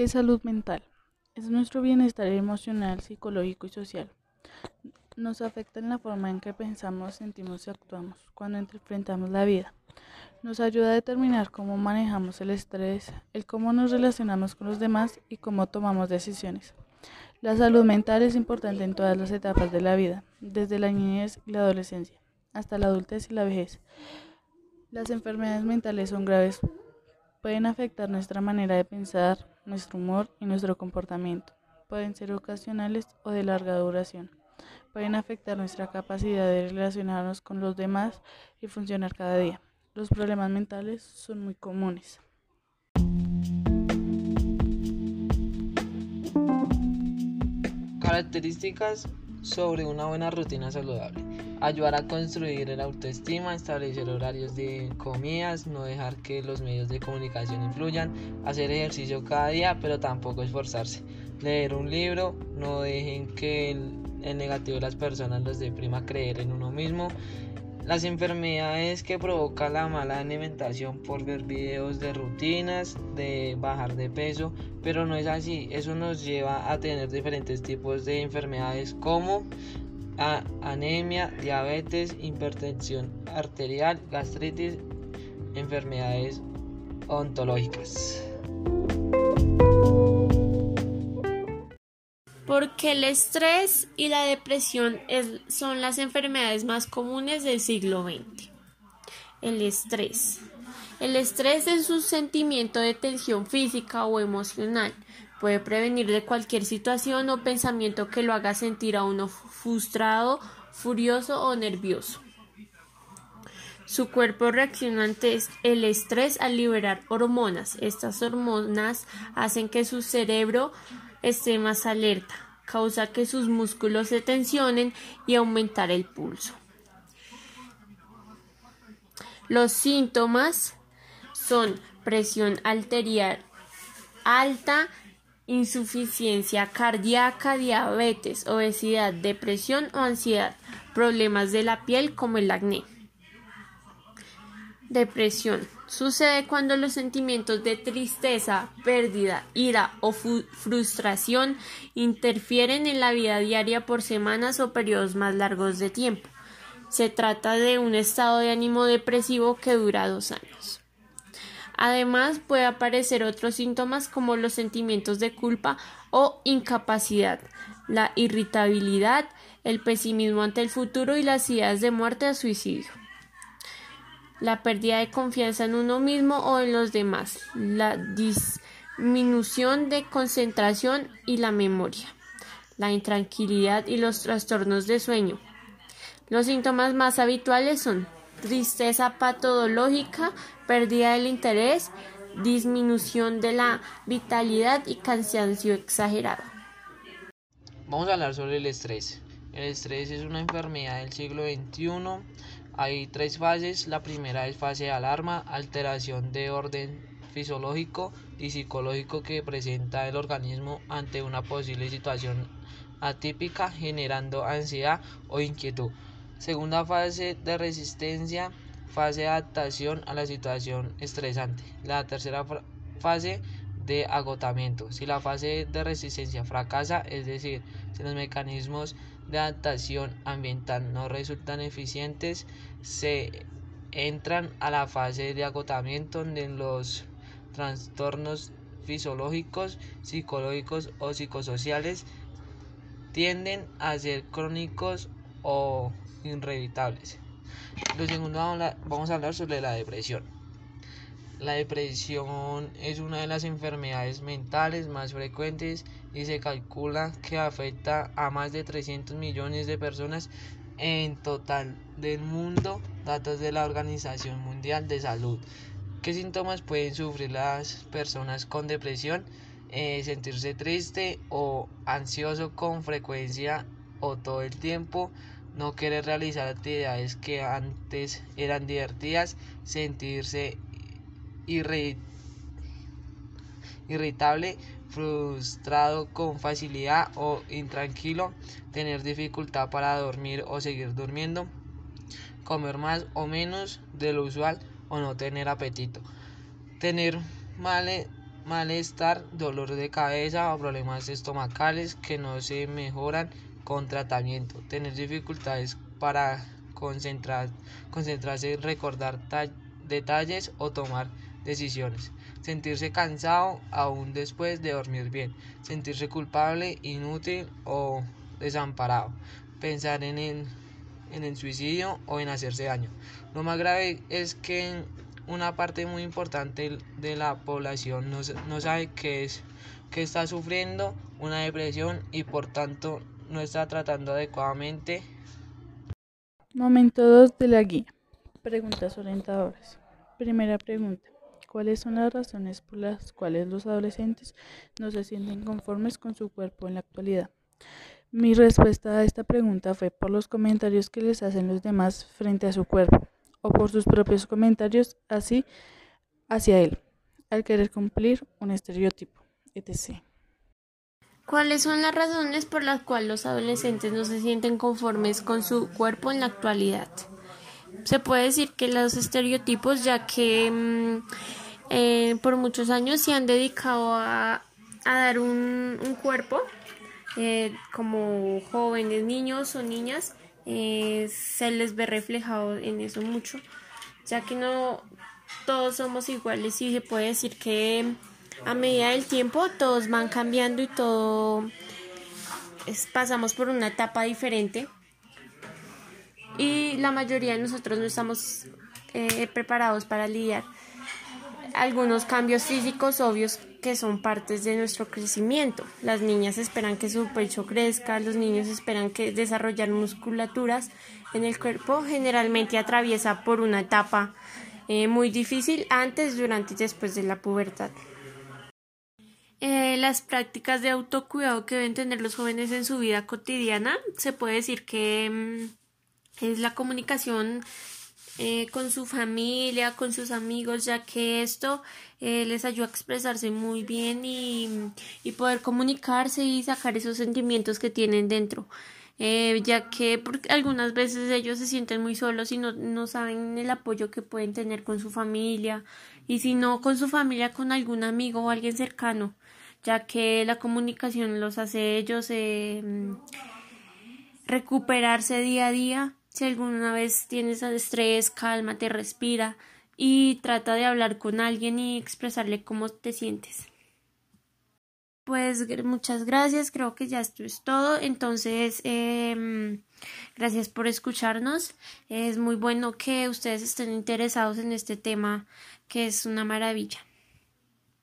¿Qué es salud mental? Es nuestro bienestar emocional, psicológico y social. Nos afecta en la forma en que pensamos, sentimos y actuamos cuando enfrentamos la vida. Nos ayuda a determinar cómo manejamos el estrés, el cómo nos relacionamos con los demás y cómo tomamos decisiones. La salud mental es importante en todas las etapas de la vida, desde la niñez y la adolescencia hasta la adultez y la vejez. Las enfermedades mentales son graves, pueden afectar nuestra manera de pensar, nuestro humor y nuestro comportamiento. Pueden ser ocasionales o de larga duración. Pueden afectar nuestra capacidad de relacionarnos con los demás y funcionar cada día. Los problemas mentales son muy comunes. Características sobre una buena rutina saludable. Ayudar a construir el autoestima, establecer horarios de comidas, no dejar que los medios de comunicación influyan, hacer ejercicio cada día, pero tampoco esforzarse. Leer un libro, no dejen que el, negativo de las personas los deprima creer en uno mismo, las enfermedades que provoca la mala alimentación por ver videos de rutinas, de bajar de peso, pero no es así. Eso nos lleva a tener diferentes tipos de enfermedades como anemia, diabetes, hipertensión arterial, gastritis, enfermedades ontológicas. porque el estrés y la depresión son las enfermedades más comunes del siglo XX. El estrés. El estrés es un sentimiento de tensión física o emocional. Puede prevenir de cualquier situación o pensamiento que lo haga sentir a uno frustrado, furioso o nervioso. Su cuerpo reacciona ante el estrés al liberar hormonas. Estas hormonas hacen que su cerebro esté más alerta, causa que sus músculos se tensionen y aumentar el pulso. Los síntomas son presión arterial alta, insuficiencia cardíaca, diabetes, obesidad, depresión o ansiedad, problemas de la piel como el acné. Depresión. Sucede cuando los sentimientos de tristeza, pérdida, ira o frustración interfieren en la vida diaria por semanas o periodos más largos de tiempo. Se trata de un estado de ánimo depresivo que dura dos años. Además, puede aparecer otros síntomas como los sentimientos de culpa o incapacidad, la irritabilidad, el pesimismo ante el futuro y las ideas de muerte o suicidio la pérdida de confianza en uno mismo o en los demás, la disminución de concentración y la memoria, la intranquilidad y los trastornos de sueño. Los síntomas más habituales son tristeza patológica, pérdida del interés, disminución de la vitalidad y cansancio exagerado. Vamos a hablar sobre el estrés. El estrés es una enfermedad del siglo XXI hay tres fases. La primera es fase de alarma, alteración de orden fisiológico y psicológico que presenta el organismo ante una posible situación atípica generando ansiedad o inquietud. Segunda fase de resistencia, fase de adaptación a la situación estresante. La tercera fase de agotamiento. Si la fase de resistencia fracasa, es decir, si los mecanismos de adaptación ambiental no resultan eficientes, se entran a la fase de agotamiento donde los trastornos fisiológicos, psicológicos o psicosociales tienden a ser crónicos o irrevitables. Lo segundo vamos a hablar sobre la depresión. La depresión es una de las enfermedades mentales más frecuentes y se calcula que afecta a más de 300 millones de personas en total del mundo, datos de la Organización Mundial de Salud. ¿Qué síntomas pueden sufrir las personas con depresión? Eh, sentirse triste o ansioso con frecuencia o todo el tiempo, no querer realizar actividades que antes eran divertidas, sentirse irritable, frustrado con facilidad o intranquilo, tener dificultad para dormir o seguir durmiendo, comer más o menos de lo usual o no tener apetito, tener malestar, dolor de cabeza o problemas estomacales que no se mejoran con tratamiento, tener dificultades para concentrar, concentrarse, recordar detalles o tomar decisiones, sentirse cansado aún después de dormir bien, sentirse culpable, inútil o desamparado, pensar en el, en el suicidio o en hacerse daño. Lo más grave es que una parte muy importante de la población no, no sabe que, es, que está sufriendo una depresión y por tanto no está tratando adecuadamente. Momento 2 de la guía. Preguntas orientadoras. Primera pregunta. ¿Cuáles son las razones por las cuales los adolescentes no se sienten conformes con su cuerpo en la actualidad? Mi respuesta a esta pregunta fue por los comentarios que les hacen los demás frente a su cuerpo o por sus propios comentarios así hacia él, al querer cumplir un estereotipo, etc. ¿Cuáles son las razones por las cuales los adolescentes no se sienten conformes con su cuerpo en la actualidad? Se puede decir que los estereotipos, ya que mm, eh, por muchos años se han dedicado a, dar un, cuerpo eh, como jóvenes, niños o niñas, eh, se les ve reflejado en eso mucho, ya que no todos somos iguales y se puede decir que a medida del tiempo todos van cambiando y todo pasamos por una etapa diferente y la mayoría de nosotros no estamos eh, preparados para lidiar algunos cambios físicos obvios que son partes de nuestro crecimiento. Las niñas esperan que su pecho crezca, los niños esperan que desarrollar musculaturas en el cuerpo. Generalmente atraviesa por una etapa eh, muy difícil antes, durante y después de la pubertad. Eh, las prácticas de autocuidado que deben tener los jóvenes en su vida cotidiana, se puede decir que mm, es la comunicación eh, con su familia, con sus amigos, ya que esto eh, les ayuda a expresarse muy bien y, poder comunicarse y sacar esos sentimientos que tienen dentro. Eh, ya que porque algunas veces ellos se sienten muy solos y no, no saben el apoyo que pueden tener con su familia y si no con su familia con algún amigo o alguien cercano ya que la comunicación los hace ellos recuperarse día a día si alguna vez tienes estrés, cálmate, respira y trata de hablar con alguien y expresarle cómo te sientes. Pues muchas gracias, creo que ya esto es todo. Entonces, em, gracias por escucharnos. Es muy bueno que ustedes estén interesados en este tema que es una maravilla.